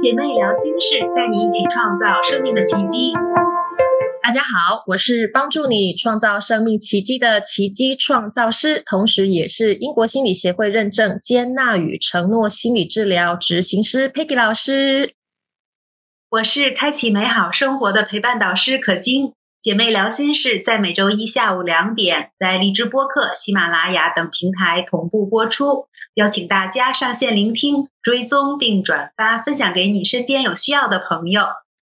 姐妹聊心事，带你一起创造生命的奇迹。大家好，我是帮助你创造生命奇迹的奇迹创造师，同时也是英国心理协会认证接纳与承诺心理治疗执行师 Peggy 老师。我是开启美好生活的陪伴导师可金。姐妹聊心事在每周一下午两点，在荔枝播客、喜马拉雅等平台同步播出。邀请大家上线聆听、追踪并转发，分享给你身边有需要的朋友。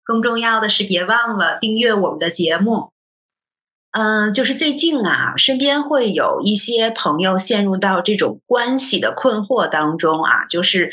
更重要的是，别忘了订阅我们的节目。嗯，就是最近啊，身边会有一些朋友陷入到这种关系的困惑当中啊，就是。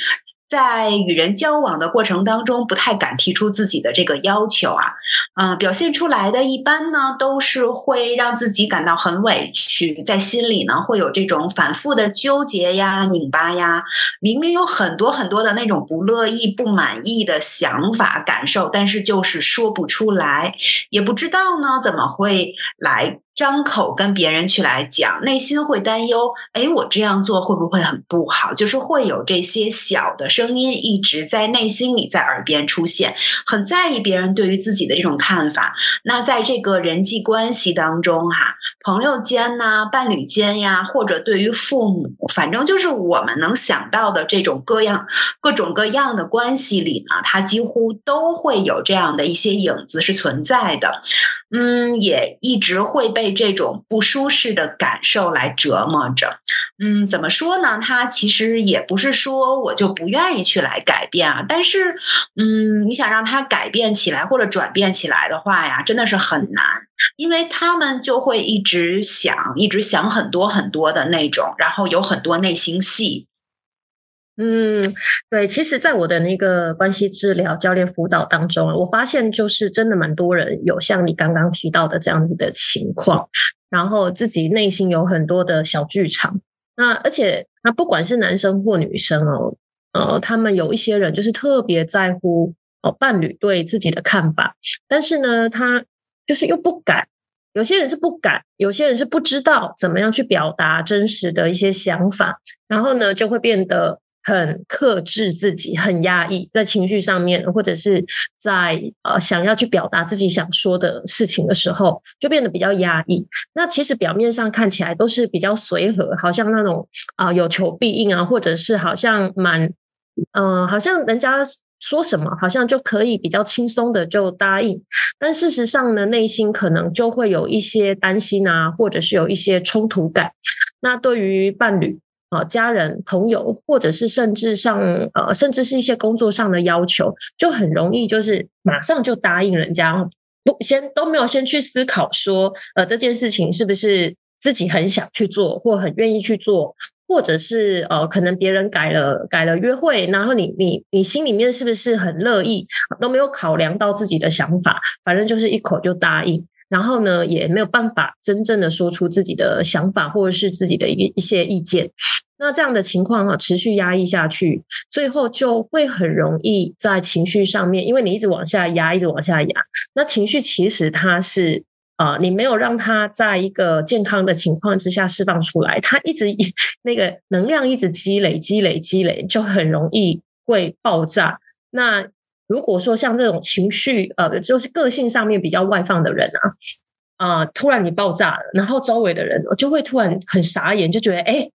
在与人交往的过程当中，不太敢提出自己的这个要求啊，嗯，表现出来的一般呢，都是会让自己感到很委屈，在心里呢会有这种反复的纠结呀、拧巴呀。明明有很多很多的那种不乐意、不满意的想法、感受，但是就是说不出来，也不知道呢怎么会来。张口跟别人去来讲，内心会担忧，哎，我这样做会不会很不好？就是会有这些小的声音一直在内心里，在耳边出现，很在意别人对于自己的这种看法。那在这个人际关系当中，哈，朋友间呐，伴侣间呀，或者对于父母，反正就是我们能想到的这种各样、各种各样的关系里呢，它几乎都会有这样的一些影子是存在的。嗯，也一直会被这种不舒适的感受来折磨着。嗯，怎么说呢？他其实也不是说我就不愿意去来改变啊，但是，嗯，你想让他改变起来或者转变起来的话呀，真的是很难，因为他们就会一直想，一直想很多很多的那种，然后有很多内心戏。嗯，对，其实，在我的那个关系治疗教练辅导当中，我发现就是真的蛮多人有像你刚刚提到的这样子的情况，然后自己内心有很多的小剧场。那而且，那不管是男生或女生哦，呃，他们有一些人就是特别在乎哦伴侣对自己的看法，但是呢，他就是又不敢。有些人是不敢，有些人是不知道怎么样去表达真实的一些想法，然后呢，就会变得。很克制自己，很压抑，在情绪上面，或者是在呃想要去表达自己想说的事情的时候，就变得比较压抑。那其实表面上看起来都是比较随和，好像那种啊有求必应啊，或者是好像蛮嗯，好像人家说什么，好像就可以比较轻松的就答应。但事实上呢，内心可能就会有一些担心啊，或者是有一些冲突感。那对于伴侣。啊，家人、朋友，或者是甚至上呃，甚至是一些工作上的要求，就很容易就是马上就答应人家，不先都没有先去思考说，呃，这件事情是不是自己很想去做，或很愿意去做，或者是呃，可能别人改了改了约会，然后你你你心里面是不是很乐意，都没有考量到自己的想法，反正就是一口就答应。然后呢，也没有办法真正的说出自己的想法，或者是自己的一一些意见。那这样的情况啊，持续压抑下去，最后就会很容易在情绪上面，因为你一直往下压，一直往下压。那情绪其实它是啊，你没有让它在一个健康的情况之下释放出来，它一直那个能量一直积累、积累、积累，就很容易会爆炸。那如果说像这种情绪，呃，就是个性上面比较外放的人啊，啊，突然你爆炸了，然后周围的人就会突然很傻眼，就觉得，哎，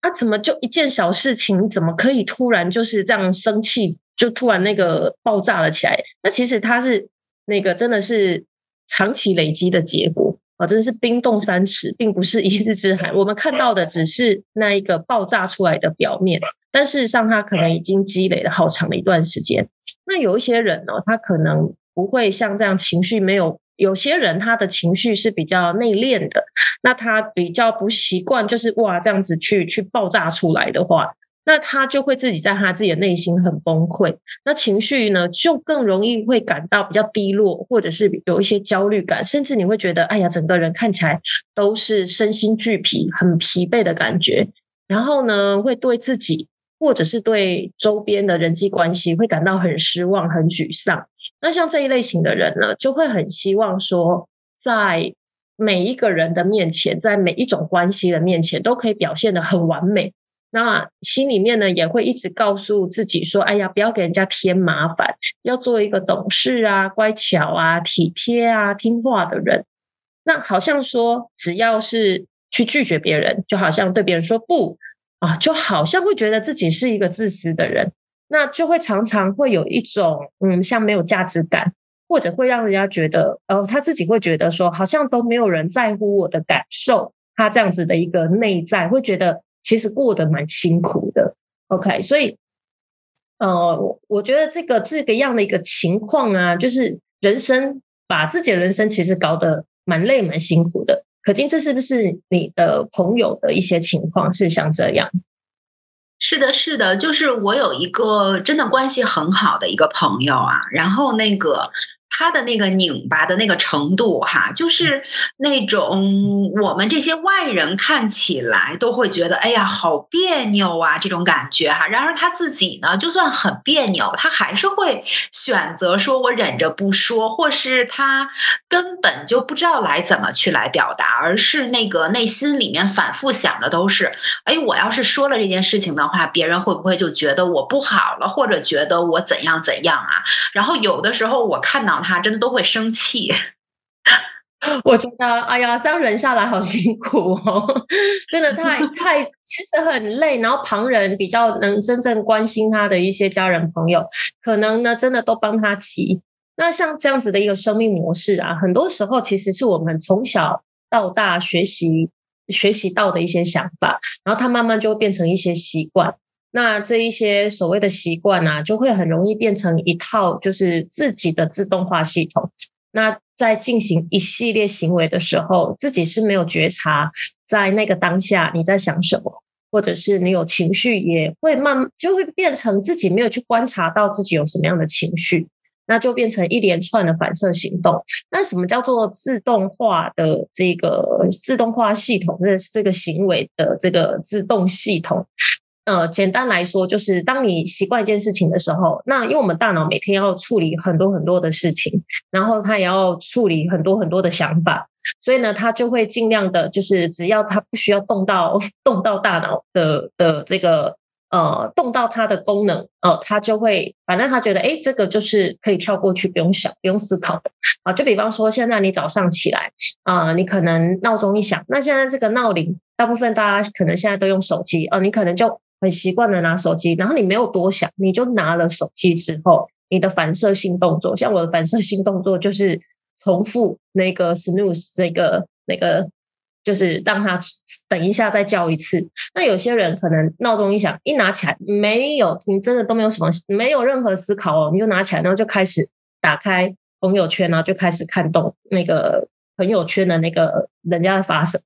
啊，怎么就一件小事情，怎么可以突然就是这样生气，就突然那个爆炸了起来？那其实他是那个真的是长期累积的结果啊，真的是冰冻三尺，并不是一日之寒。我们看到的只是那一个爆炸出来的表面。但事实上，他可能已经积累了好长的一段时间。那有一些人呢，他可能不会像这样情绪没有。有些人他的情绪是比较内敛的，那他比较不习惯，就是哇这样子去去爆炸出来的话，那他就会自己在他自己的内心很崩溃。那情绪呢，就更容易会感到比较低落，或者是有一些焦虑感，甚至你会觉得，哎呀，整个人看起来都是身心俱疲、很疲惫的感觉。然后呢，会对自己。或者是对周边的人际关系会感到很失望、很沮丧。那像这一类型的人呢，就会很希望说，在每一个人的面前，在每一种关系的面前，都可以表现的很完美。那心里面呢也会一直告诉自己说：“哎呀，不要给人家添麻烦，要做一个懂事啊、乖巧啊、体贴啊、听话的人。”那好像说，只要是去拒绝别人，就好像对别人说不啊，就好像会觉得自己是一个自私的人，那就会常常会有一种嗯，像没有价值感，或者会让人家觉得，呃，他自己会觉得说，好像都没有人在乎我的感受，他这样子的一个内在会觉得其实过得蛮辛苦的。OK，所以呃，我觉得这个这个样的一个情况啊，就是人生把自己的人生其实搞得。蛮累蛮辛苦的，可金，这是不是你的朋友的一些情况是像这样？是的，是的，就是我有一个真的关系很好的一个朋友啊，然后那个。他的那个拧巴的那个程度，哈，就是那种我们这些外人看起来都会觉得，哎呀，好别扭啊，这种感觉哈。然而他自己呢，就算很别扭，他还是会选择说我忍着不说，或是他根本就不知道来怎么去来表达，而是那个内心里面反复想的都是，哎，我要是说了这件事情的话，别人会不会就觉得我不好了，或者觉得我怎样怎样啊？然后有的时候我看到。他真的都会生气，我觉得，哎呀，这样忍下来好辛苦哦，真的太 太，其实很累。然后旁人比较能真正关心他的一些家人朋友，可能呢，真的都帮他急。那像这样子的一个生命模式啊，很多时候其实是我们从小到大学习学习到的一些想法，然后他慢慢就会变成一些习惯。那这一些所谓的习惯啊，就会很容易变成一套就是自己的自动化系统。那在进行一系列行为的时候，自己是没有觉察，在那个当下你在想什么，或者是你有情绪，也会慢就会变成自己没有去观察到自己有什么样的情绪，那就变成一连串的反射行动。那什么叫做自动化的这个自动化系统？这这个行为的这个自动系统？呃，简单来说，就是当你习惯一件事情的时候，那因为我们大脑每天要处理很多很多的事情，然后它也要处理很多很多的想法，所以呢，它就会尽量的，就是只要它不需要动到动到大脑的的这个呃动到它的功能，哦，它就会反正它觉得，哎，这个就是可以跳过去，不用想，不用思考的啊。就比方说，现在你早上起来啊，你可能闹钟一响，那现在这个闹铃，大部分大家可能现在都用手机哦，你可能就。很习惯的拿手机，然后你没有多想，你就拿了手机之后，你的反射性动作，像我的反射性动作就是重复那个 snooze 这个那个，就是让他等一下再叫一次。那有些人可能闹钟一响，一拿起来没有，你真的都没有什么，没有任何思考哦，你就拿起来，然后就开始打开朋友圈，然后就开始看动那个。朋友圈的那个人家的发生，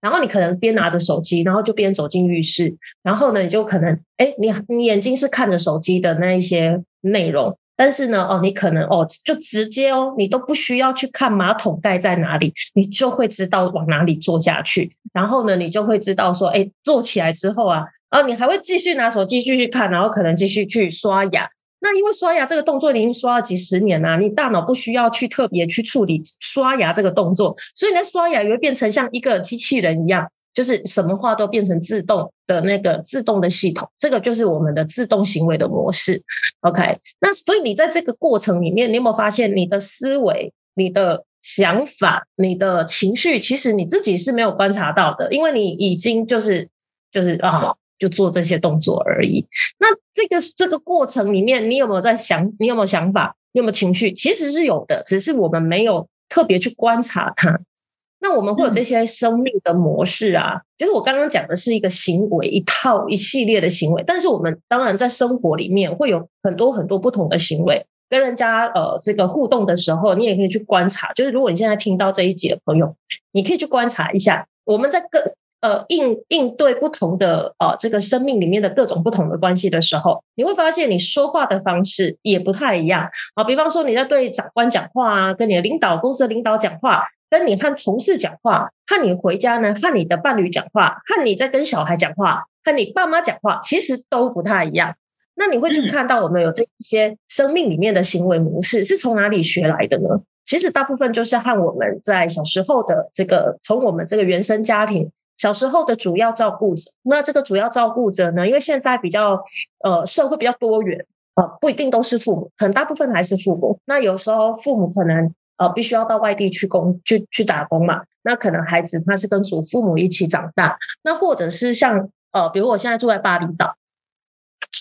然后你可能边拿着手机，然后就边走进浴室，然后呢，你就可能，哎，你你眼睛是看着手机的那一些内容，但是呢，哦，你可能哦，就直接哦，你都不需要去看马桶盖在哪里，你就会知道往哪里坐下去，然后呢，你就会知道说，哎，坐起来之后啊，啊，你还会继续拿手机继续看，然后可能继续去刷牙。那因为刷牙这个动作已经刷了几十年了，你大脑不需要去特别去处理刷牙这个动作，所以呢，刷牙也会变成像一个机器人一样，就是什么话都变成自动的那个自动的系统，这个就是我们的自动行为的模式。OK，那所以你在这个过程里面，你有没有发现你的思维、你的想法、你的情绪，其实你自己是没有观察到的，因为你已经就是就是啊。就做这些动作而已。那这个这个过程里面，你有没有在想？你有没有想法？你有没有情绪？其实是有的，只是我们没有特别去观察它。那我们会有这些生命的模式啊，就是我刚刚讲的是一个行为，一套一系列的行为。但是我们当然在生活里面会有很多很多不同的行为，跟人家呃这个互动的时候，你也可以去观察。就是如果你现在听到这一集的朋友，你可以去观察一下，我们在各。呃，应应对不同的呃这个生命里面的各种不同的关系的时候，你会发现你说话的方式也不太一样啊。比方说你在对长官讲话啊，跟你的领导、公司的领导讲话，跟你和同事讲话，和你回家呢，和你的伴侣讲话，和你在跟小孩讲话，和你爸妈讲话，其实都不太一样。那你会去看到我们有这些生命里面的行为模式是从哪里学来的呢？其实大部分就是和我们在小时候的这个从我们这个原生家庭。小时候的主要照顾者。那这个主要照顾者呢，因为现在比较呃社会比较多元，呃不一定都是父母，可能大部分还是父母。那有时候父母可能呃必须要到外地去工去去打工嘛，那可能孩子他是跟祖父母一起长大，那或者是像呃比如我现在住在巴厘岛，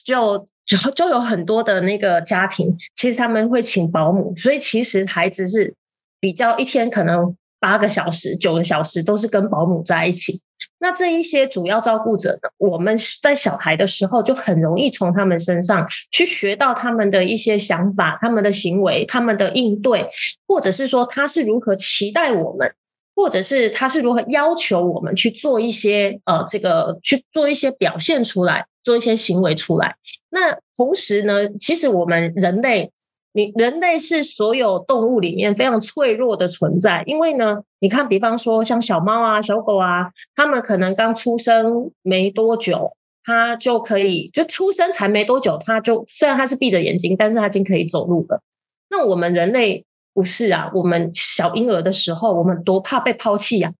就。就就有很多的那个家庭，其实他们会请保姆，所以其实孩子是比较一天可能八个小时、九个小时都是跟保姆在一起。那这一些主要照顾者呢，我们在小孩的时候就很容易从他们身上去学到他们的一些想法、他们的行为、他们的应对，或者是说他是如何期待我们。或者是他是如何要求我们去做一些呃，这个去做一些表现出来，做一些行为出来。那同时呢，其实我们人类，你人类是所有动物里面非常脆弱的存在。因为呢，你看，比方说像小猫啊、小狗啊，它们可能刚出生没多久，它就可以就出生才没多久，它就虽然它是闭着眼睛，但是它已经可以走路了。那我们人类。不是啊，我们小婴儿的时候，我们多怕被抛弃呀！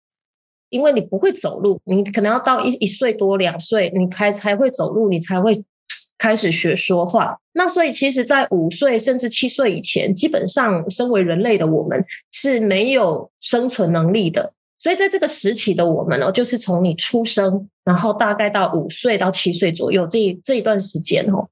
因为你不会走路，你可能要到一一岁多两岁，你才才会走路，你才会开始学说话。那所以，其实，在五岁甚至七岁以前，基本上身为人类的我们是没有生存能力的。所以，在这个时期的我们哦，就是从你出生，然后大概到五岁到七岁左右这这一段时间哦。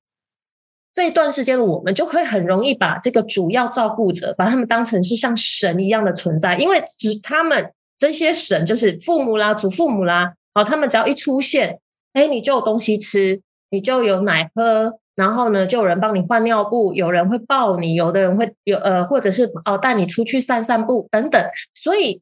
这一段时间的，我们就会很容易把这个主要照顾者，把他们当成是像神一样的存在，因为只他们这些神就是父母啦、祖父母啦，哦，他们只要一出现，哎，你就有东西吃，你就有奶喝，然后呢，就有人帮你换尿布，有人会抱你，有的人会有呃，或者是哦带你出去散散步等等，所以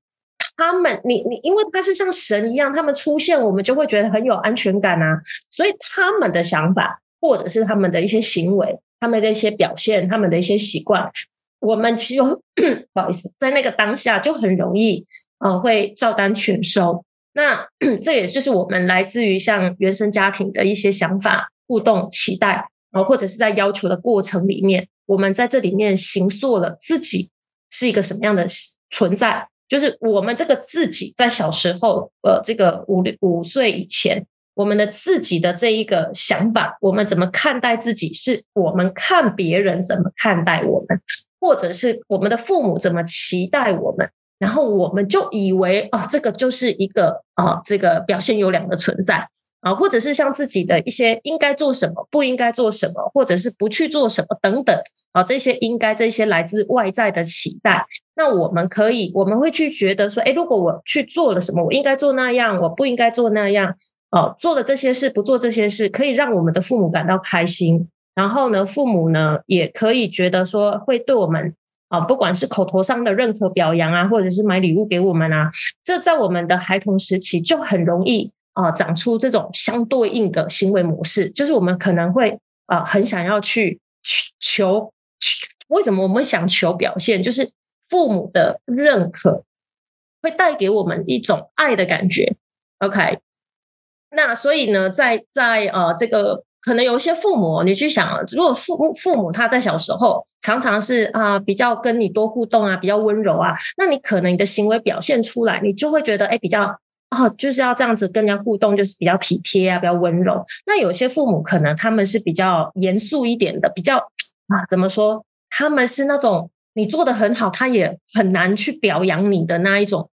他们，你你，因为他是像神一样，他们出现，我们就会觉得很有安全感啊，所以他们的想法。或者是他们的一些行为，他们的一些表现，他们的一些习惯，我们就 不好意思，在那个当下就很容易，呃，会照单全收。那 这也就是我们来自于像原生家庭的一些想法、互动、期待，然后或者是在要求的过程里面，我们在这里面形塑了自己是一个什么样的存在，就是我们这个自己在小时候，呃，这个五六五岁以前。我们的自己的这一个想法，我们怎么看待自己？是我们看别人怎么看待我们，或者是我们的父母怎么期待我们？然后我们就以为哦，这个就是一个啊，这个表现优良的存在啊，或者是像自己的一些应该做什么，不应该做什么，或者是不去做什么等等啊，这些应该这些来自外在的期待，那我们可以我们会去觉得说，哎，如果我去做了什么，我应该做那样，我不应该做那样。哦，做了这些事，不做这些事，可以让我们的父母感到开心。然后呢，父母呢也可以觉得说，会对我们啊，不管是口头上的认可表扬啊，或者是买礼物给我们啊，这在我们的孩童时期就很容易啊，长出这种相对应的行为模式。就是我们可能会啊，很想要去求，为什么我们想求表现？就是父母的认可会带给我们一种爱的感觉。OK。那所以呢，在在呃，这个可能有一些父母，你去想，如果父父母他在小时候常常是啊比较跟你多互动啊，比较温柔啊，那你可能你的行为表现出来，你就会觉得哎比较啊就是要这样子跟人家互动，就是比较体贴啊，比较温柔。那有些父母可能他们是比较严肃一点的，比较啊怎么说？他们是那种你做的很好，他也很难去表扬你的那一种。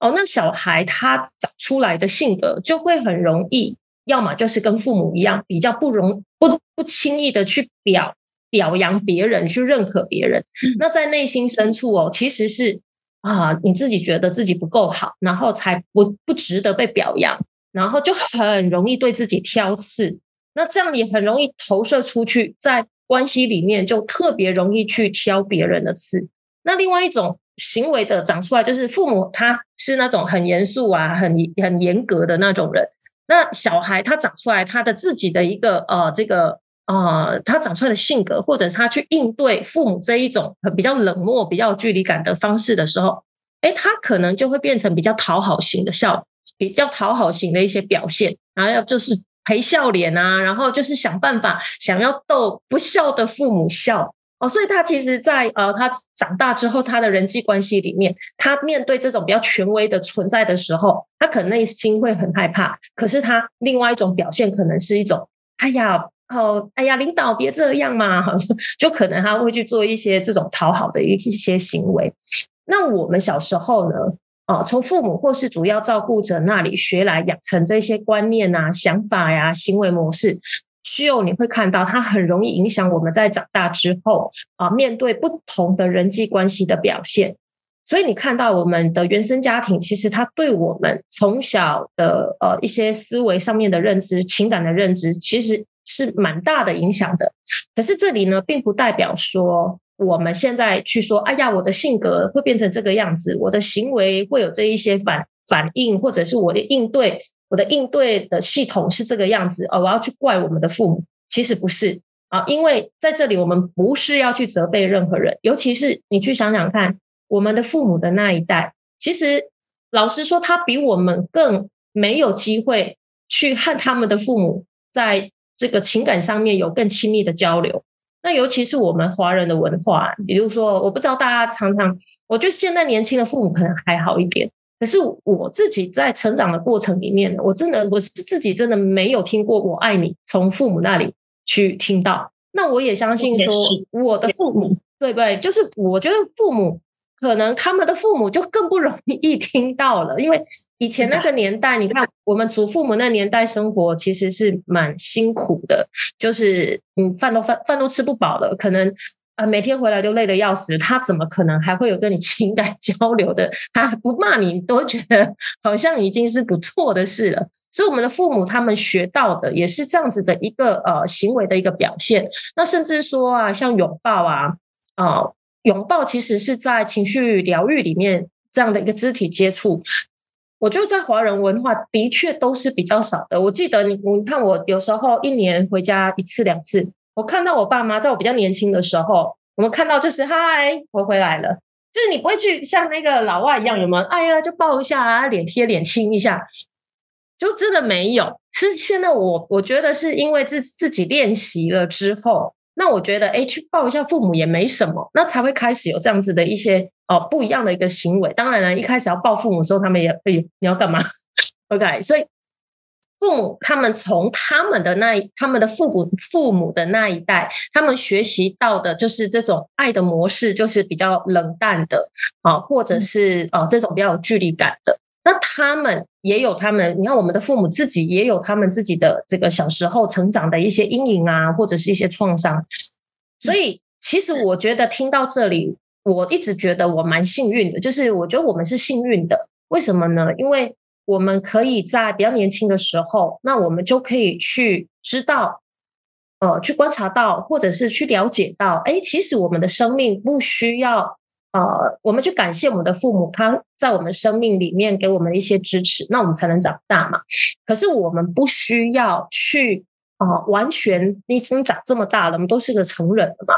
哦，那小孩他长出来的性格就会很容易，要么就是跟父母一样，比较不容不不轻易的去表表扬别人，去认可别人。那在内心深处哦，其实是啊，你自己觉得自己不够好，然后才不不值得被表扬，然后就很容易对自己挑刺。那这样也很容易投射出去，在关系里面就特别容易去挑别人的刺。那另外一种。行为的长出来，就是父母他是那种很严肃啊、很很严格的那种人。那小孩他长出来，他的自己的一个呃，这个呃，他长出来的性格，或者他去应对父母这一种比较冷漠、比较距离感的方式的时候，哎，他可能就会变成比较讨好型的笑，比较讨好型的一些表现，然后要就是陪笑脸啊，然后就是想办法想要逗不笑的父母笑。哦，所以他其实，在呃，他长大之后，他的人际关系里面，他面对这种比较权威的存在的时候，他可能内心会很害怕。可是他另外一种表现，可能是一种，哎呀，哦，哎呀，领导别这样嘛，好像就可能他会去做一些这种讨好的一些行为。那我们小时候呢，哦，从父母或是主要照顾者那里学来养成这些观念啊、想法呀、行为模式。需要你会看到，它很容易影响我们在长大之后啊，面对不同的人际关系的表现。所以你看到我们的原生家庭，其实它对我们从小的呃一些思维上面的认知、情感的认知，其实是蛮大的影响的。可是这里呢，并不代表说我们现在去说，哎呀，我的性格会变成这个样子，我的行为会有这一些反反应，或者是我的应对。我的应对的系统是这个样子哦，我要去怪我们的父母，其实不是啊，因为在这里我们不是要去责备任何人，尤其是你去想想看，我们的父母的那一代，其实老实说，他比我们更没有机会去和他们的父母在这个情感上面有更亲密的交流。那尤其是我们华人的文化，比如说，我不知道大家常常，我觉得现在年轻的父母可能还好一点。可是我自己在成长的过程里面，我真的我是自己真的没有听过“我爱你”从父母那里去听到。那我也相信说，我的父母对不对？就是我觉得父母可能他们的父母就更不容易 听到了，因为以前那个年代，你看我们祖父母那年代生活其实是蛮辛苦的，就是嗯饭都饭饭都吃不饱了，可能。啊，每天回来就累得要死，他怎么可能还会有跟你 情感交流的？他不骂你，都觉得好像已经是不错的事了。所以，我们的父母他们学到的也是这样子的一个呃行为的一个表现。那甚至说啊，像拥抱啊，啊，拥抱其实是在情绪疗愈里面这样的一个肢体接触，我觉得在华人文化的确都是比较少的。我记得你，你看我有时候一年回家一次两次。我看到我爸妈在我比较年轻的时候，我们看到就是嗨，我回来了，就是你不会去像那个老外一样，有没有？哎呀，就抱一下啊，脸贴脸亲一下，就真的没有。是现在我我觉得是因为自自己练习了之后，那我觉得哎，去抱一下父母也没什么，那才会开始有这样子的一些哦不一样的一个行为。当然了，一开始要抱父母的时候，他们也会你要干嘛？OK，所以。父母他们从他们的那他们的父母父母的那一代，他们学习到的就是这种爱的模式，就是比较冷淡的啊，或者是啊这种比较有距离感的。那他们也有他们，你看我们的父母自己也有他们自己的这个小时候成长的一些阴影啊，或者是一些创伤。所以其实我觉得听到这里，我一直觉得我蛮幸运的，就是我觉得我们是幸运的。为什么呢？因为我们可以在比较年轻的时候，那我们就可以去知道，呃，去观察到，或者是去了解到，哎，其实我们的生命不需要，呃，我们去感谢我们的父母，他在我们生命里面给我们一些支持，那我们才能长大嘛。可是我们不需要去，啊，完全你已经长这么大了，我们都是个成人了嘛。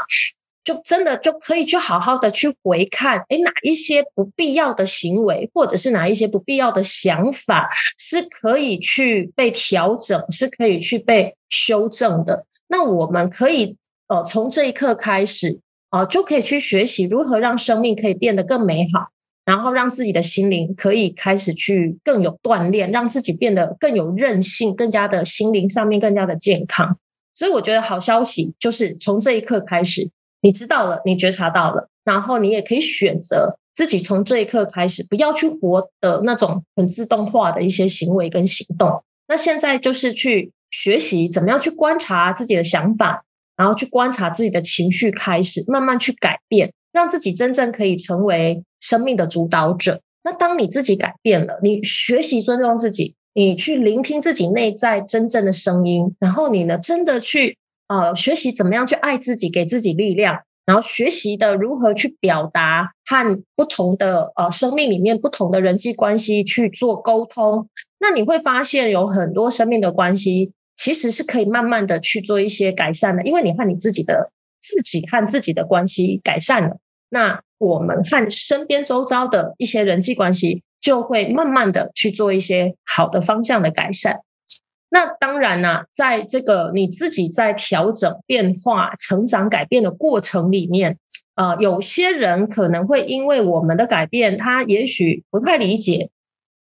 就真的就可以去好好的去回看，哎，哪一些不必要的行为，或者是哪一些不必要的想法，是可以去被调整，是可以去被修正的。那我们可以，呃，从这一刻开始，啊，就可以去学习如何让生命可以变得更美好，然后让自己的心灵可以开始去更有锻炼，让自己变得更有韧性，更加的心灵上面更加的健康。所以我觉得好消息就是从这一刻开始。你知道了，你觉察到了，然后你也可以选择自己从这一刻开始，不要去活的那种很自动化的一些行为跟行动。那现在就是去学习怎么样去观察自己的想法，然后去观察自己的情绪，开始慢慢去改变，让自己真正可以成为生命的主导者。那当你自己改变了，你学习尊重自己，你去聆听自己内在真正的声音，然后你呢，真的去。呃，学习怎么样去爱自己，给自己力量，然后学习的如何去表达和不同的呃生命里面不同的人际关系去做沟通，那你会发现有很多生命的关系其实是可以慢慢的去做一些改善的，因为你和你自己的自己和自己的关系改善了，那我们和身边周遭的一些人际关系就会慢慢的去做一些好的方向的改善。那当然呢，在这个你自己在调整、变化、成长、改变的过程里面，啊，有些人可能会因为我们的改变，他也许不太理解，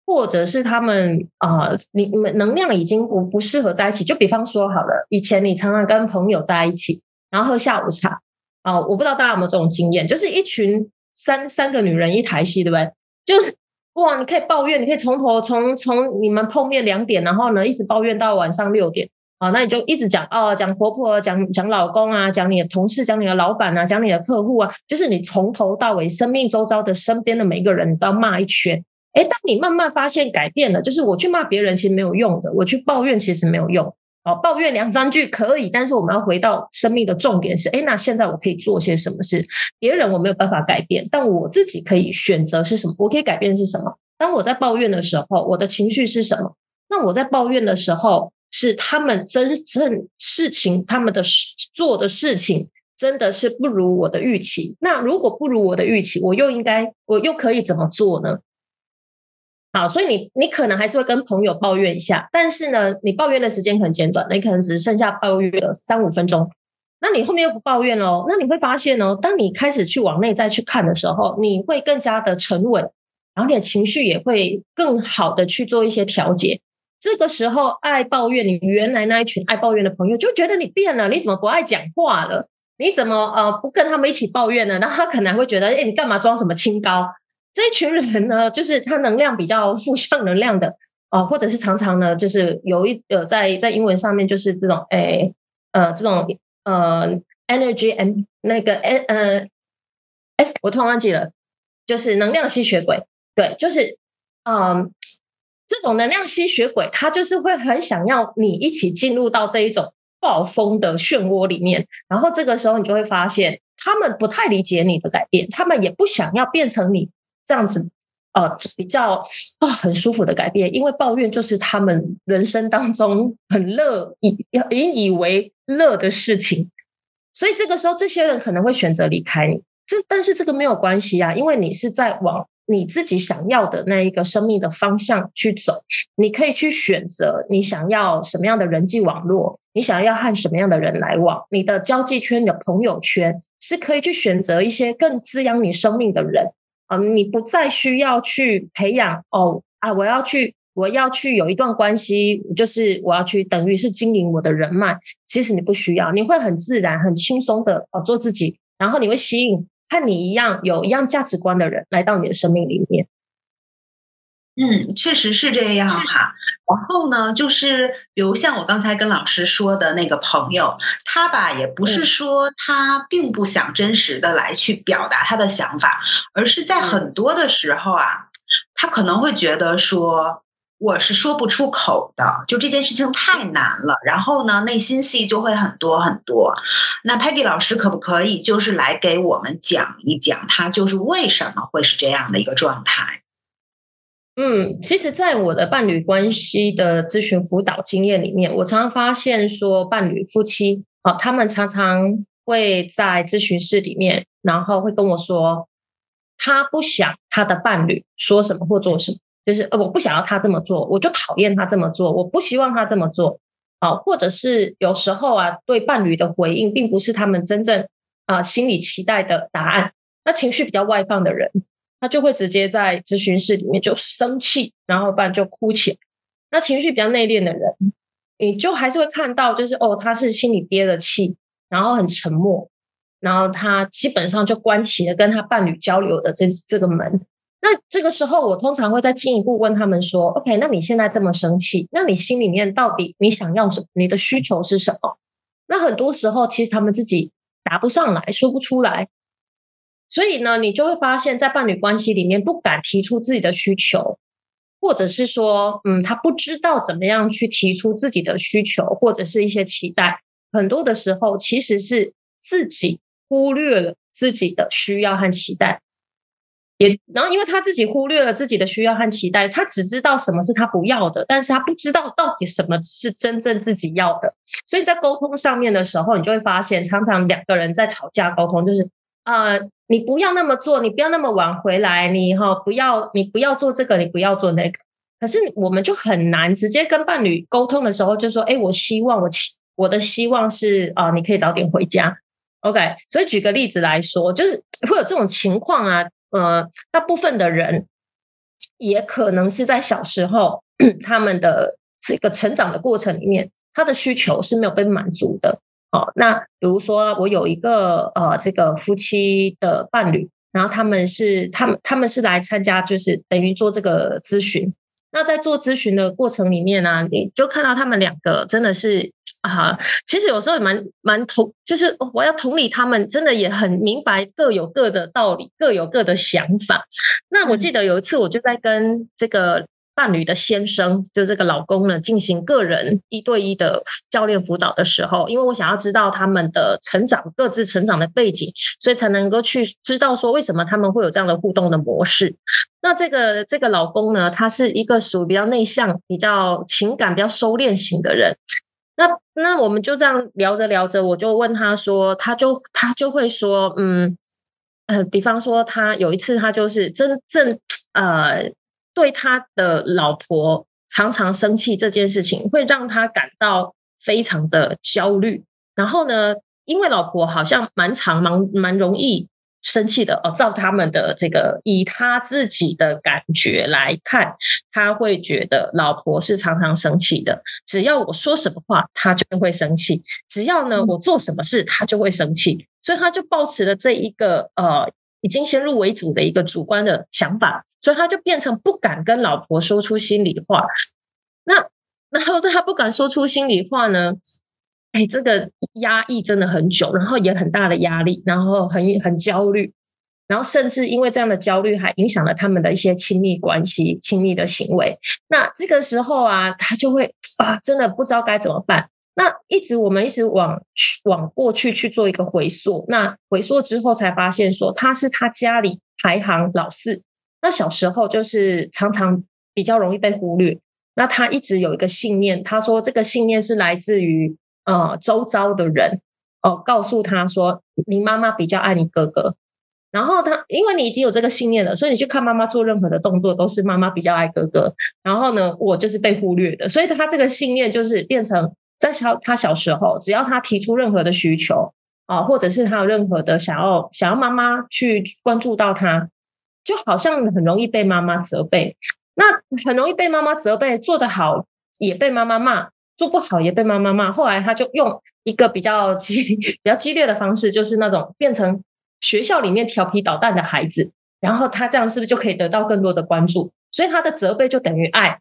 或者是他们啊，你你们能量已经不不适合在一起。就比方说，好了，以前你常常跟朋友在一起，然后喝下午茶啊，我不知道大家有没有这种经验，就是一群三三个女人一台戏，对不对？就是哇，你可以抱怨，你可以从头从从你们碰面两点，然后呢一直抱怨到晚上六点啊，那你就一直讲哦，讲婆婆，讲讲老公啊，讲你的同事，讲你的老板啊，讲你的客户啊，就是你从头到尾生命周遭的身边的每一个人都要骂一圈。哎，当你慢慢发现改变了，就是我去骂别人其实没有用的，我去抱怨其实没有用。抱怨两三句可以，但是我们要回到生命的重点是：哎，那现在我可以做些什么事？别人我没有办法改变，但我自己可以选择是什么？我可以改变是什么？当我在抱怨的时候，我的情绪是什么？那我在抱怨的时候，是他们真正事情，他们的做的事情真的是不如我的预期。那如果不如我的预期，我又应该，我又可以怎么做呢？好，所以你你可能还是会跟朋友抱怨一下，但是呢，你抱怨的时间很简短，你可能只剩下抱怨了三五分钟，那你后面又不抱怨哦，那你会发现哦，当你开始去往内在去看的时候，你会更加的沉稳，然后你的情绪也会更好的去做一些调节。这个时候，爱抱怨你原来那一群爱抱怨的朋友就觉得你变了，你怎么不爱讲话了？你怎么呃不跟他们一起抱怨呢？那他可能会觉得，哎，你干嘛装什么清高？这群人呢，就是他能量比较负向能量的 哦，或者是常常呢，就是有一呃，在在英文上面就是这种诶呃这种呃 energy and 那个诶呃哎，我突然忘记了，就是能量吸血鬼，对，就是嗯这种能量吸血鬼，他就是会很想要你一起进入到这一种暴风的漩涡里面，然后这个时候你就会发现，他们不太理解你的改变，他们也不想要变成你。这样子，呃，比较啊很舒服的改变，因为抱怨就是他们人生当中很乐以引以为乐的事情，所以这个时候这些人可能会选择离开你。这但是这个没有关系啊，因为你是在往你自己想要的那一个生命的方向去走，你可以去选择你想要什么样的人际网络，你想要和什么样的人来往，你的交际圈、你的朋友圈是可以去选择一些更滋养你生命的人。啊，你不再需要去培养哦啊！我要去，我要去有一段关系，就是我要去，等于是经营我的人脉。其实你不需要，你会很自然、很轻松的哦做自己，然后你会吸引和你一样有一样价值观的人来到你的生命里面。嗯，确实是这样哈。然后呢，就是比如像我刚才跟老师说的那个朋友，他吧也不是说他并不想真实的来去表达他的想法，而是在很多的时候啊，他可能会觉得说我是说不出口的，就这件事情太难了。然后呢，内心戏就会很多很多。那 Peggy 老师可不可以就是来给我们讲一讲，他就是为什么会是这样的一个状态？嗯，其实，在我的伴侣关系的咨询辅导经验里面，我常常发现说，伴侣夫妻啊，他们常常会在咨询室里面，然后会跟我说，他不想他的伴侣说什么或做什么，就是呃，我不想要他这么做，我就讨厌他这么做，我不希望他这么做啊，或者是有时候啊，对伴侣的回应，并不是他们真正啊心里期待的答案，那情绪比较外放的人。他就会直接在咨询室里面就生气，然后不然就哭起来。那情绪比较内敛的人，你就还是会看到，就是哦，他是心里憋了气，然后很沉默，然后他基本上就关起了跟他伴侣交流的这这个门。那这个时候，我通常会再进一步问他们说：“OK，那你现在这么生气，那你心里面到底你想要什么？你的需求是什么？”那很多时候，其实他们自己答不上来说不出来。所以呢，你就会发现，在伴侣关系里面不敢提出自己的需求，或者是说，嗯，他不知道怎么样去提出自己的需求，或者是一些期待。很多的时候，其实是自己忽略了自己的需要和期待。也，然后因为他自己忽略了自己的需要和期待，他只知道什么是他不要的，但是他不知道到底什么是真正自己要的。所以在沟通上面的时候，你就会发现，常常两个人在吵架沟通，就是。呃，你不要那么做，你不要那么晚回来，你哈不要，你不要做这个，你不要做那个。可是我们就很难直接跟伴侣沟通的时候，就说：“哎，我希望我我的希望是啊，你可以早点回家。” OK，所以举个例子来说，就是会有这种情况啊。呃，大部分的人也可能是在小时候 他们的这个成长的过程里面，他的需求是没有被满足的。哦，那比如说我有一个呃，这个夫妻的伴侣，然后他们是他们他们是来参加，就是等于做这个咨询。那在做咨询的过程里面呢，你就看到他们两个真的是啊，其实有时候也蛮蛮同，就是我要同理他们，真的也很明白各有各的道理，各有各的想法。那我记得有一次，我就在跟这个。伴侣的先生，就这个老公呢，进行个人一对一的教练辅导的时候，因为我想要知道他们的成长、各自成长的背景，所以才能够去知道说为什么他们会有这样的互动的模式。那这个这个老公呢，他是一个属于比较内向、比较情感比较收敛型的人。那那我们就这样聊着聊着，我就问他说，他就他就会说，嗯呃，比方说他有一次，他就是真正呃。对他的老婆常常生气这件事情，会让他感到非常的焦虑。然后呢，因为老婆好像蛮常、蛮蛮容易生气的哦。照他们的这个，以他自己的感觉来看，他会觉得老婆是常常生气的。只要我说什么话，他就会生气；只要呢我做什么事，他就会生气。所以他就抱持了这一个呃，已经先入为主的一个主观的想法。所以他就变成不敢跟老婆说出心里话，那然后他不敢说出心里话呢？哎，这个压抑真的很久，然后也很大的压力，然后很很焦虑，然后甚至因为这样的焦虑，还影响了他们的一些亲密关系、亲密的行为。那这个时候啊，他就会啊，真的不知道该怎么办。那一直我们一直往往过去去做一个回溯，那回溯之后才发现说，他是他家里排行老四。那小时候就是常常比较容易被忽略。那他一直有一个信念，他说这个信念是来自于呃周遭的人哦，告诉他说你妈妈比较爱你哥哥。然后他因为你已经有这个信念了，所以你去看妈妈做任何的动作都是妈妈比较爱哥哥。然后呢，我就是被忽略的，所以他这个信念就是变成在小他小时候，只要他提出任何的需求啊，或者是他有任何的想要想要妈妈去关注到他。就好像很容易被妈妈责备，那很容易被妈妈责备，做得好也被妈妈骂，做不好也被妈妈骂。后来他就用一个比较激、比较激烈的方式，就是那种变成学校里面调皮捣蛋的孩子，然后他这样是不是就可以得到更多的关注？所以他的责备就等于爱。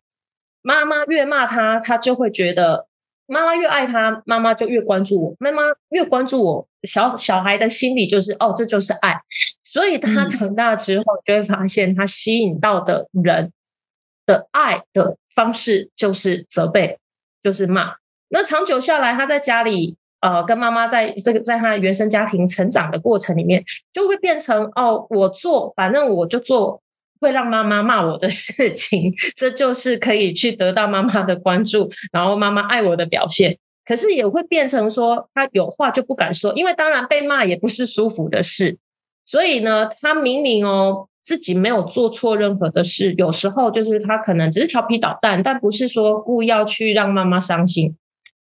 妈妈越骂他，他就会觉得。妈妈越爱他，妈妈就越关注我。妈妈越关注我，小小孩的心理就是哦，这就是爱。所以他长大之后就会发现，他吸引到的人的爱的方式就是责备，就是骂。那长久下来，他在家里呃，跟妈妈在这个在他原生家庭成长的过程里面，就会变成哦，我做，反正我就做。会让妈妈骂我的 事情，这就是可以去得到妈妈的关注，然后妈妈爱我的表现。可是也会变成说，他有话就不敢说，因为当然被骂也不是舒服的事。所以呢，他明明哦自己没有做错任何的事，有时候就是他可能只是调皮捣蛋，但不是说故意要去让妈妈伤心。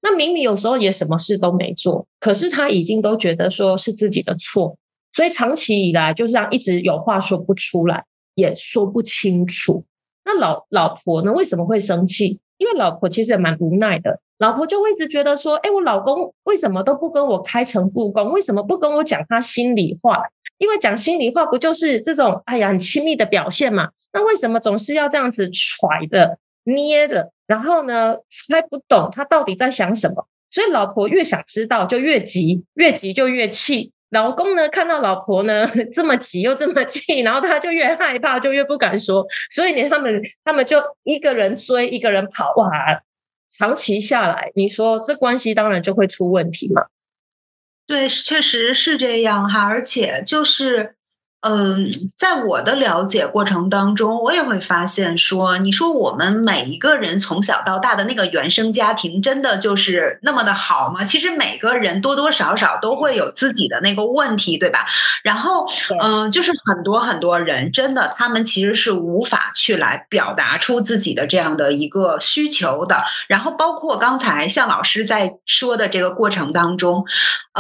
那明明有时候也什么事都没做，可是他已经都觉得说是自己的错，所以长期以来就这样一直有话说不出来。也说不清楚。那老老婆呢？为什么会生气？因为老婆其实也蛮无奈的。老婆就会一直觉得说：“哎，我老公为什么都不跟我开诚布公？为什么不跟我讲他心里话？因为讲心里话不就是这种哎呀很亲密的表现嘛？那为什么总是要这样子揣着捏着？然后呢，猜不懂他到底在想什么？所以老婆越想知道就越急，越急就越气。”老公呢，看到老婆呢 这么急又这么气，然后他就越害怕，就越不敢说。所以呢，他们他们就一个人追，一个人跑，哇！长期下来，你说这关系当然就会出问题嘛？对，确实是这样哈。而且就是，嗯，在我的了解过程当中，我也会发现说，你说我们每一个人从小到大的那个原生家庭，真的就是那么的好吗？其实每个人多多少少都会有自己的那个问题，对吧？然后，嗯，就是很多很多人，真的他们其实是无法去来表达出自己的这样的一个需求的。然后，包括刚才向老师在说的这个过程当中，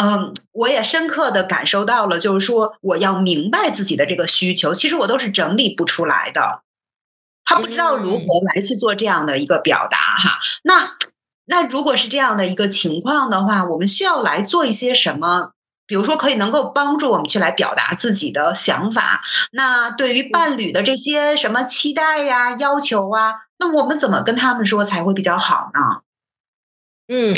嗯，我也深刻的感受到了，就是说我要明白。自己的这个需求，其实我都是整理不出来的。他不知道如何来去做这样的一个表达哈。那那如果是这样的一个情况的话，我们需要来做一些什么？比如说，可以能够帮助我们去来表达自己的想法。那对于伴侣的这些什么期待呀、要求啊，那我们怎么跟他们说才会比较好呢？嗯，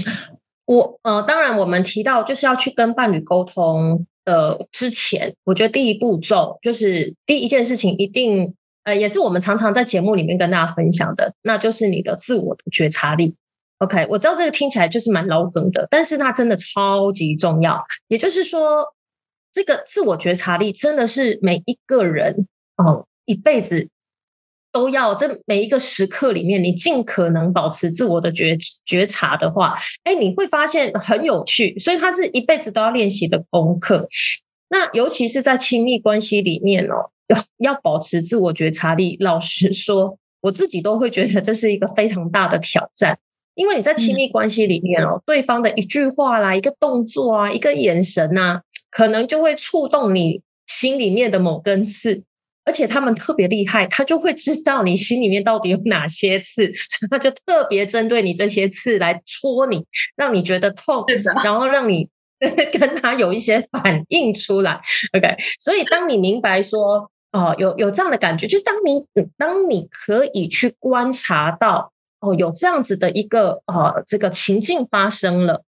我呃，当然我们提到就是要去跟伴侣沟通。呃，之前我觉得第一步骤就是第一件事情，一定呃，也是我们常常在节目里面跟大家分享的，那就是你的自我的觉察力。OK，我知道这个听起来就是蛮老梗的，但是它真的超级重要。也就是说，这个自我觉察力真的是每一个人哦一辈子。都要这每一个时刻里面，你尽可能保持自我的觉觉察的话，哎，你会发现很有趣。所以它是一辈子都要练习的功课。那尤其是在亲密关系里面哦，要要保持自我觉察力。老实说，我自己都会觉得这是一个非常大的挑战，因为你在亲密关系里面哦，对方的一句话啦、一个动作啊、一个眼神呐，可能就会触动你心里面的某根刺。而且他们特别厉害，他就会知道你心里面到底有哪些刺，所以他就特别针对你这些刺来戳你，让你觉得痛，然后让你 跟他有一些反应出来。OK，所以当你明白说，哦，有有这样的感觉，就是当你当你可以去观察到，哦，有这样子的一个呃这个情境发生了，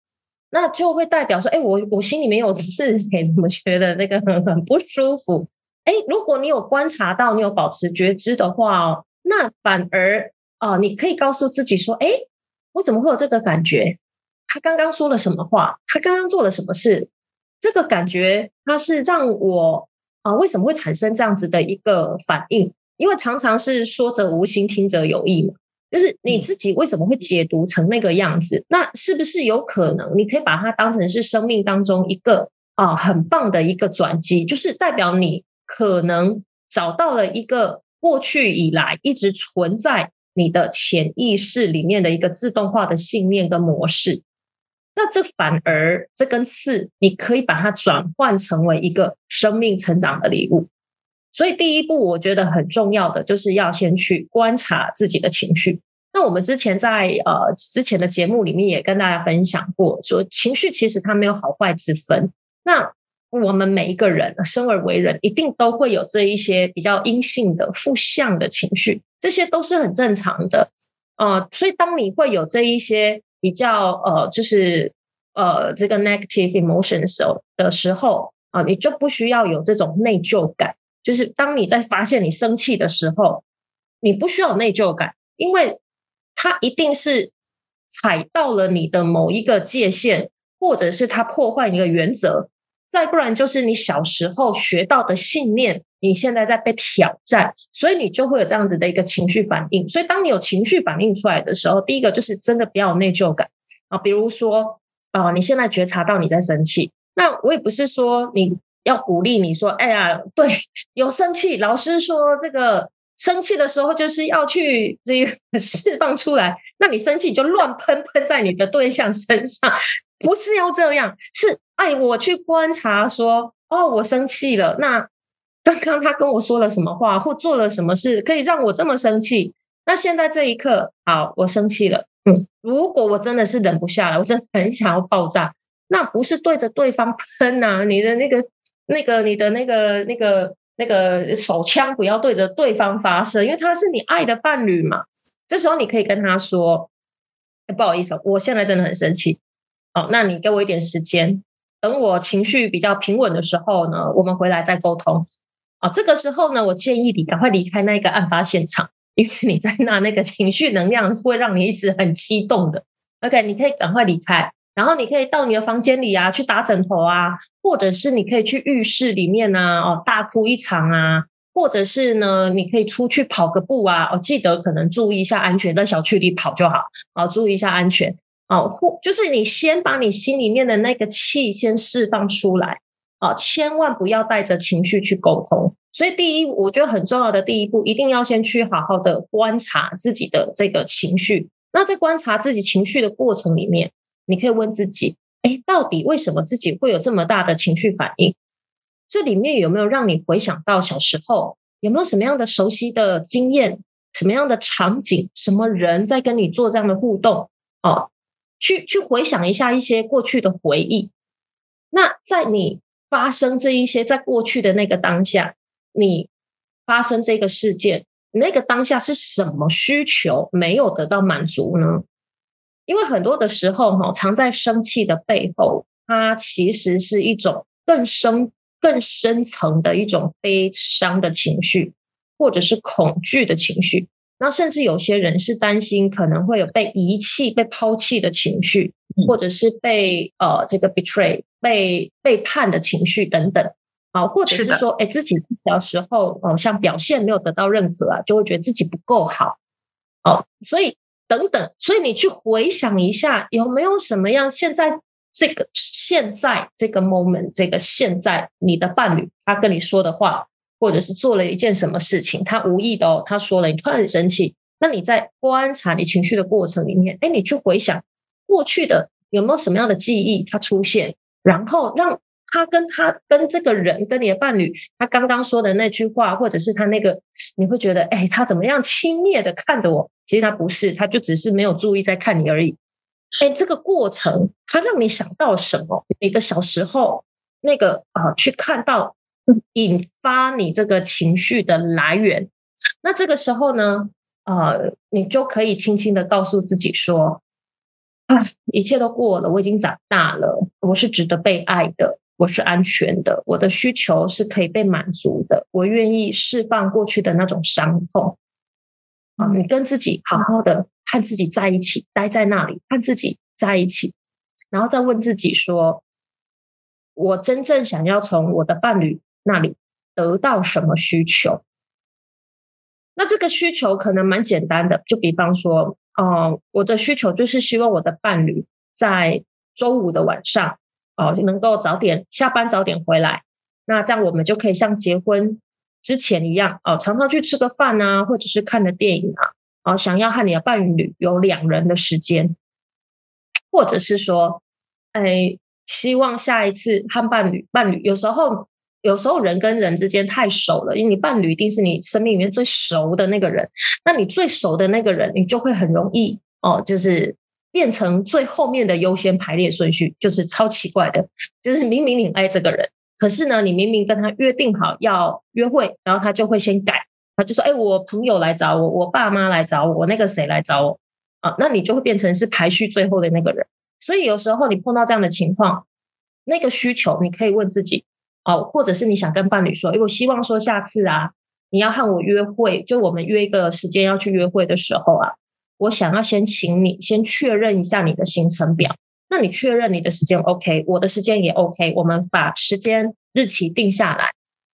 那就会代表说，哎，我我心里面有刺，你怎么觉得那个很很不舒服？哎，如果你有观察到，你有保持觉知的话哦，那反而啊，你可以告诉自己说：“哎，我怎么会有这个感觉？他刚刚说了什么话？他刚刚做了什么事？这个感觉，它是让我啊，为什么会产生这样子的一个反应？因为常常是说者无心，听者有意嘛。就是你自己为什么会解读成那个样子？那是不是有可能，你可以把它当成是生命当中一个啊很棒的一个转机，就是代表你。可能找到了一个过去以来一直存在你的潜意识里面的一个自动化的信念跟模式，那这反而这根刺，你可以把它转换成为一个生命成长的礼物。所以第一步，我觉得很重要的就是要先去观察自己的情绪。那我们之前在呃之前的节目里面也跟大家分享过，说情绪其实它没有好坏之分。那我们每一个人生而为人，一定都会有这一些比较阴性的负向的情绪，这些都是很正常的。呃，所以当你会有这一些比较呃，就是呃这个 negative emotions 的时候啊，你就不需要有这种内疚感。就是当你在发现你生气的时候，你不需要内疚感，因为它一定是踩到了你的某一个界限，或者是它破坏一个原则。再不然就是你小时候学到的信念，你现在在被挑战，所以你就会有这样子的一个情绪反应。所以当你有情绪反应出来的时候，第一个就是真的不要有内疚感啊。比如说啊，你现在觉察到你在生气，那我也不是说你要鼓励你说，哎呀，对，有生气，老师说这个生气的时候就是要去这个释放出来。那你生气就乱喷喷在你的对象身上，不是要这样，是。哎，我去观察说，哦，我生气了。那刚刚他跟我说了什么话，或做了什么事，可以让我这么生气？那现在这一刻，好，我生气了。嗯，如果我真的是忍不下来，我真的很想要爆炸，那不是对着对方喷呐，你的那个、那个、你的那个、那个、那个手枪不要对着对方发射，因为他是你爱的伴侣嘛。这时候你可以跟他说：“不好意思，我现在真的很生气。好，那你给我一点时间。”等我情绪比较平稳的时候呢，我们回来再沟通。啊，这个时候呢，我建议你赶快离开那个案发现场，因为你在那那个情绪能量是会让你一直很激动的。OK，你可以赶快离开，然后你可以到你的房间里啊，去打枕头啊，或者是你可以去浴室里面啊，哦，大哭一场啊，或者是呢，你可以出去跑个步啊，哦，记得可能注意一下安全，在小区里跑就好，哦，注意一下安全，哦，或就是你先把你心里面的那个气先释放出来，啊，千万不要带着情绪去沟通。所以第一，我觉得很重要的第一步，一定要先去好好的观察自己的这个情绪。那在观察自己情绪的过程里面。你可以问自己：哎，到底为什么自己会有这么大的情绪反应？这里面有没有让你回想到小时候？有没有什么样的熟悉的经验？什么样的场景？什么人在跟你做这样的互动？哦，去去回想一下一些过去的回忆。那在你发生这一些在过去的那个当下，你发生这个事件，那个当下是什么需求没有得到满足呢？因为很多的时候，哈，藏在生气的背后，它其实是一种更深、更深层的一种悲伤的情绪，或者是恐惧的情绪。那甚至有些人是担心可能会有被遗弃、被抛弃的情绪，或者是被呃这个 betray、被背叛的情绪等等。啊，或者是说，哎，自己小时候哦，像表现没有得到认可啊，就会觉得自己不够好。哦，所以。等等，所以你去回想一下，有没有什么样？现在这个现在这个 moment，这个现在，你的伴侣他跟你说的话，或者是做了一件什么事情，他无意的哦，他说了，你突然很生气。那你在观察你情绪的过程里面，哎，你去回想过去的有没有什么样的记忆它出现，然后让。他跟他跟这个人跟你的伴侣，他刚刚说的那句话，或者是他那个，你会觉得，哎，他怎么样轻蔑的看着我？其实他不是，他就只是没有注意在看你而已。哎，这个过程，他让你想到什么？你的小时候那个啊，去看到引发你这个情绪的来源。那这个时候呢，啊，你就可以轻轻的告诉自己说，啊，一切都过了，我已经长大了，我是值得被爱的。我是安全的，我的需求是可以被满足的，我愿意释放过去的那种伤痛。啊，你跟自己好好的和自己在一起，待在那里和自己在一起，然后再问自己说：我真正想要从我的伴侣那里得到什么需求？那这个需求可能蛮简单的，就比方说，哦，我的需求就是希望我的伴侣在周五的晚上。哦，就能够早点下班，早点回来。那这样我们就可以像结婚之前一样，哦，常常去吃个饭啊，或者是看个电影啊。哦，想要和你的伴侣有两人的时间，或者是说，哎，希望下一次和伴侣，伴侣有时候，有时候人跟人之间太熟了，因为你伴侣一定是你生命里面最熟的那个人。那你最熟的那个人，你就会很容易哦，就是。变成最后面的优先排列顺序，就是超奇怪的。就是明明你爱这个人，可是呢，你明明跟他约定好要约会，然后他就会先改，他就说：“哎，我朋友来找我，我爸妈来找我，我那个谁来找我啊？”那你就会变成是排序最后的那个人。所以有时候你碰到这样的情况，那个需求你可以问自己哦，或者是你想跟伴侣说：“哎，我希望说下次啊，你要和我约会，就我们约一个时间要去约会的时候啊。”我想要先请你先确认一下你的行程表。那你确认你的时间 OK，我的时间也 OK，我们把时间日期定下来。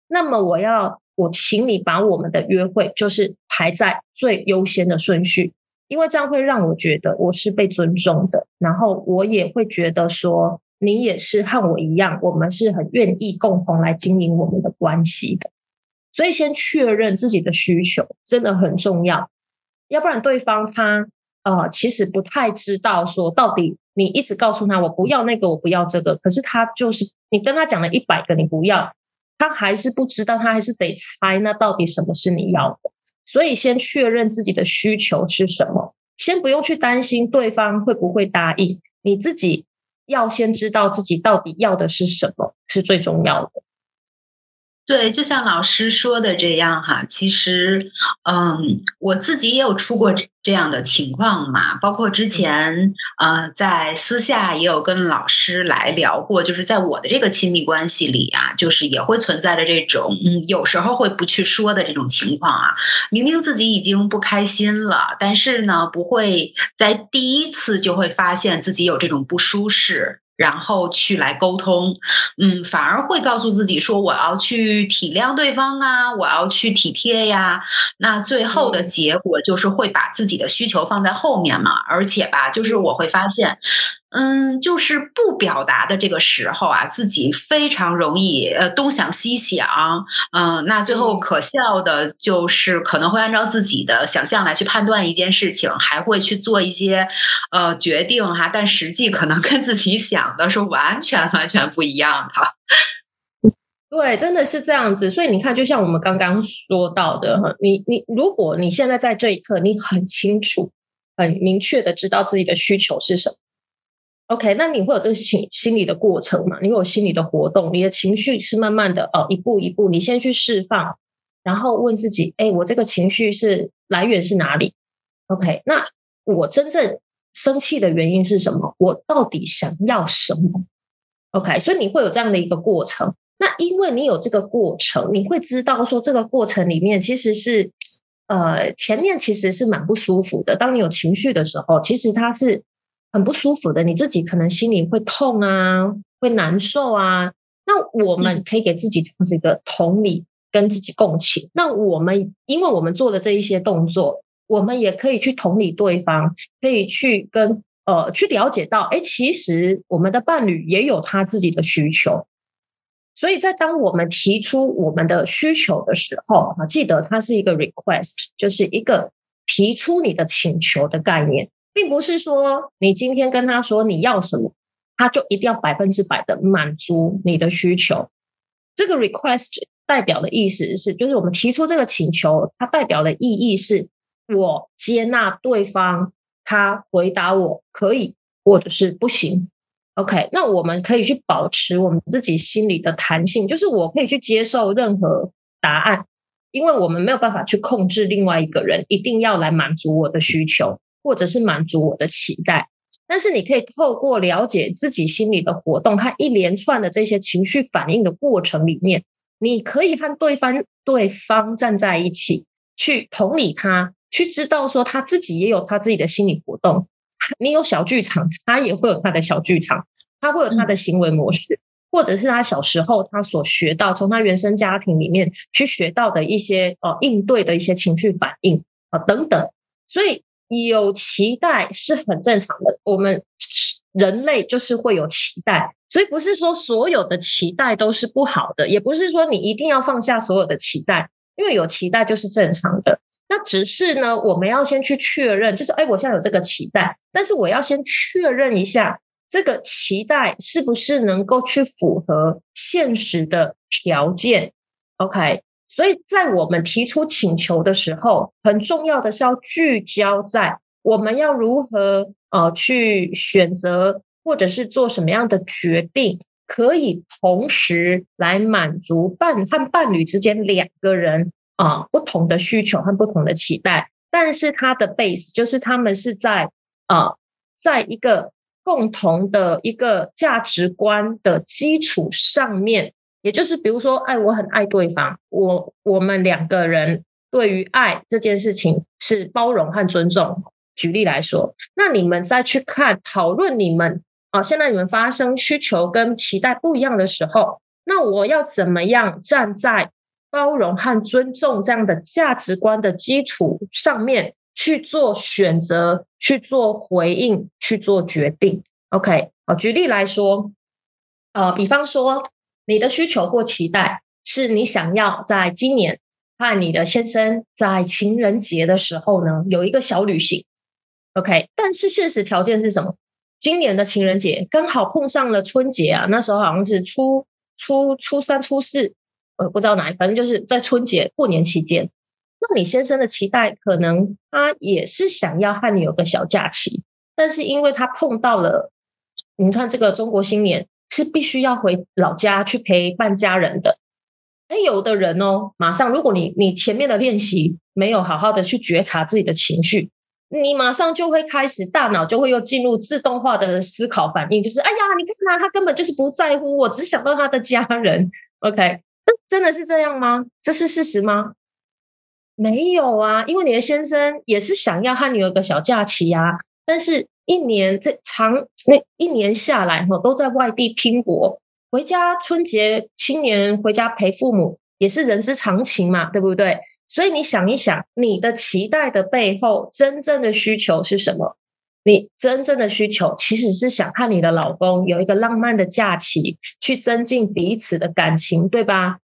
那么我要我请你把我们的约会就是排在最优先的顺序，因为这样会让我觉得我是被尊重的，然后我也会觉得说你也是和我一样，我们是很愿意共同来经营我们的关系的。所以先确认自己的需求真的很重要。要不然对方他呃其实不太知道说到底你一直告诉他我不要那个我不要这个，可是他就是你跟他讲了一百个你不要，他还是不知道，他还是得猜那到底什么是你要的。所以先确认自己的需求是什么，先不用去担心对方会不会答应，你自己要先知道自己到底要的是什么是最重要的。对，就像老师说的这样哈，其实，嗯，我自己也有出过这样的情况嘛，包括之前，呃，在私下也有跟老师来聊过，就是在我的这个亲密关系里啊，就是也会存在着这种，嗯，有时候会不去说的这种情况啊，明明自己已经不开心了，但是呢，不会在第一次就会发现自己有这种不舒适。然后去来沟通，嗯，反而会告诉自己说我要去体谅对方啊，我要去体贴呀。那最后的结果就是会把自己的需求放在后面嘛，而且吧，就是我会发现。嗯，就是不表达的这个时候啊，自己非常容易呃东想西想，嗯，那最后可笑的就是可能会按照自己的想象来去判断一件事情，还会去做一些呃决定哈，但实际可能跟自己想的是完全完全不一样的。对，真的是这样子。所以你看，就像我们刚刚说到的哈，你你如果你现在在这一刻，你很清楚、很明确的知道自己的需求是什么。OK，那你会有这个心心理的过程嘛？你有心理的活动，你的情绪是慢慢的哦，一步一步，你先去释放，然后问自己：哎，我这个情绪是来源是哪里？OK，那我真正生气的原因是什么？我到底想要什么？OK，所以你会有这样的一个过程。那因为你有这个过程，你会知道说这个过程里面其实是呃前面其实是蛮不舒服的。当你有情绪的时候，其实它是。很不舒服的，你自己可能心里会痛啊，会难受啊。那我们可以给自己这样子一个同理，跟自己共情。那我们，因为我们做的这一些动作，我们也可以去同理对方，可以去跟呃去了解到，哎，其实我们的伴侣也有他自己的需求。所以在当我们提出我们的需求的时候，啊，记得它是一个 request，就是一个提出你的请求的概念。并不是说你今天跟他说你要什么，他就一定要百分之百的满足你的需求。这个 request 代表的意思是，就是我们提出这个请求，它代表的意义是我接纳对方，他回答我可以或者是不行。OK，那我们可以去保持我们自己心里的弹性，就是我可以去接受任何答案，因为我们没有办法去控制另外一个人一定要来满足我的需求。或者是满足我的期待，但是你可以透过了解自己心里的活动和一连串的这些情绪反应的过程里面，你可以和对方对方站在一起，去同理他，去知道说他自己也有他自己的心理活动，你有小剧场，他也会有他的小剧场，他会有他的行为模式，或者是他小时候他所学到，从他原生家庭里面去学到的一些呃应对的一些情绪反应啊等等，所以。有期待是很正常的，我们人类就是会有期待，所以不是说所有的期待都是不好的，也不是说你一定要放下所有的期待，因为有期待就是正常的。那只是呢，我们要先去确认，就是哎，我现在有这个期待，但是我要先确认一下这个期待是不是能够去符合现实的条件。OK。所以在我们提出请求的时候，很重要的是要聚焦在我们要如何呃去选择，或者是做什么样的决定，可以同时来满足伴和伴侣之间两个人啊不同的需求和不同的期待。但是它的 base 就是他们是在啊在一个共同的一个价值观的基础上面。也就是，比如说，爱我很爱对方，我我们两个人对于爱这件事情是包容和尊重。举例来说，那你们再去看讨论你们啊，现在你们发生需求跟期待不一样的时候，那我要怎么样站在包容和尊重这样的价值观的基础上面去做选择、去做回应、去做决定？OK，好，举例来说，呃，比方说。你的需求或期待是你想要在今年和你的先生在情人节的时候呢有一个小旅行，OK？但是现实条件是什么？今年的情人节刚好碰上了春节啊，那时候好像是初初初三初四，呃，不知道哪，反正就是在春节过年期间。那你先生的期待可能他也是想要和你有个小假期，但是因为他碰到了，你看这个中国新年。是必须要回老家去陪伴家人的，哎，有的人哦，马上如果你你前面的练习没有好好的去觉察自己的情绪，你马上就会开始大脑就会又进入自动化的思考反应，就是哎呀，你看他，他根本就是不在乎我，只想到他的家人。OK，那真的是这样吗？这是事实吗？没有啊，因为你的先生也是想要和你有个小假期啊，但是一年这长那一年下来哈，都在外地拼搏，回家春节、新年回家陪父母也是人之常情嘛，对不对？所以你想一想，你的期待的背后，真正的需求是什么？你真正的需求其实是想和你的老公有一个浪漫的假期，去增进彼此的感情，对吧？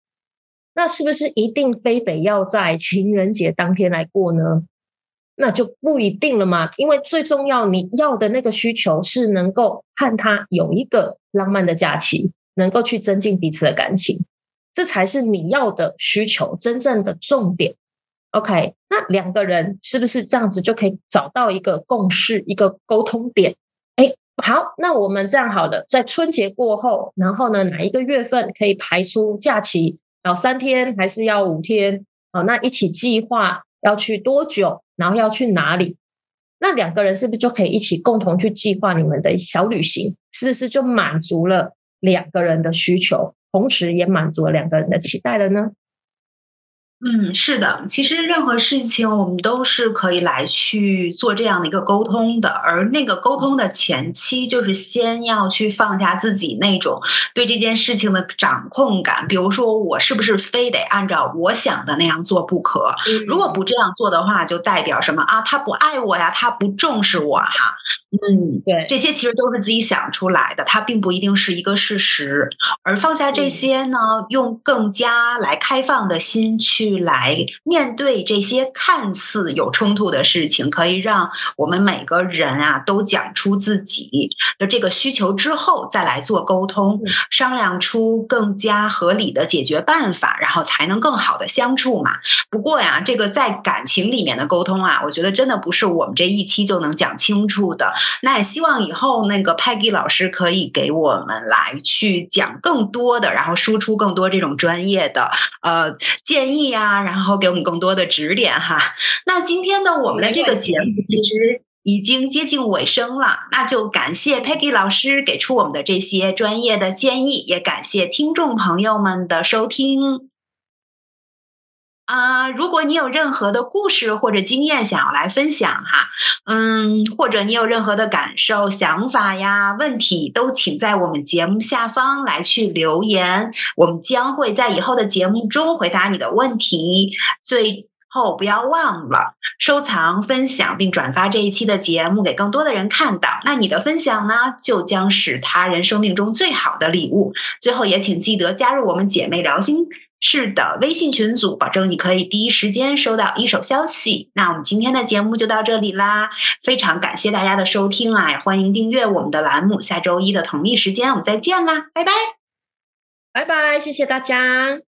那是不是一定非得要在情人节当天来过呢？那就不一定了嘛。因为最重要，你要的那个需求是能够和他有一个浪漫的假期，能够去增进彼此的感情，这才是你要的需求真正的重点。OK，那两个人是不是这样子就可以找到一个共识、一个沟通点？哎，好，那我们这样好了，在春节过后，然后呢，哪一个月份可以排出假期？要三天还是要五天？哦，那一起计划要去多久，然后要去哪里？那两个人是不是就可以一起共同去计划你们的小旅行？是不是就满足了两个人的需求，同时也满足了两个人的期待了呢？嗯，是的，其实任何事情我们都是可以来去做这样的一个沟通的，而那个沟通的前期就是先要去放下自己那种对这件事情的掌控感，比如说我是不是非得按照我想的那样做不可？如果不这样做的话，就代表什么啊？他不爱我呀，他不重视我哈。嗯，对，这些其实都是自己想出来的，它并不一定是一个事实。而放下这些呢，用更加来开放的心去。来面对这些看似有冲突的事情，可以让我们每个人啊都讲出自己的这个需求之后，再来做沟通，商量出更加合理的解决办法，然后才能更好的相处嘛。不过呀，这个在感情里面的沟通啊，我觉得真的不是我们这一期就能讲清楚的。那也希望以后那个 Peggy 老师可以给我们来去讲更多的，然后输出更多这种专业的呃建议呀。啊，然后给我们更多的指点哈。那今天呢，我们的这个节目其实已经接近尾声了，那就感谢 Peggy 老师给出我们的这些专业的建议，也感谢听众朋友们的收听。啊，如果你有任何的故事或者经验想要来分享哈，嗯，或者你有任何的感受、想法呀、问题，都请在我们节目下方来去留言，我们将会在以后的节目中回答你的问题。最后，不要忘了收藏、分享并转发这一期的节目给更多的人看到，那你的分享呢，就将是他人生命中最好的礼物。最后，也请记得加入我们姐妹聊心。是的，微信群组，保证你可以第一时间收到一手消息。那我们今天的节目就到这里啦，非常感谢大家的收听啊！欢迎订阅我们的栏目，下周一的同一时间我们再见啦，拜拜，拜拜，谢谢大家。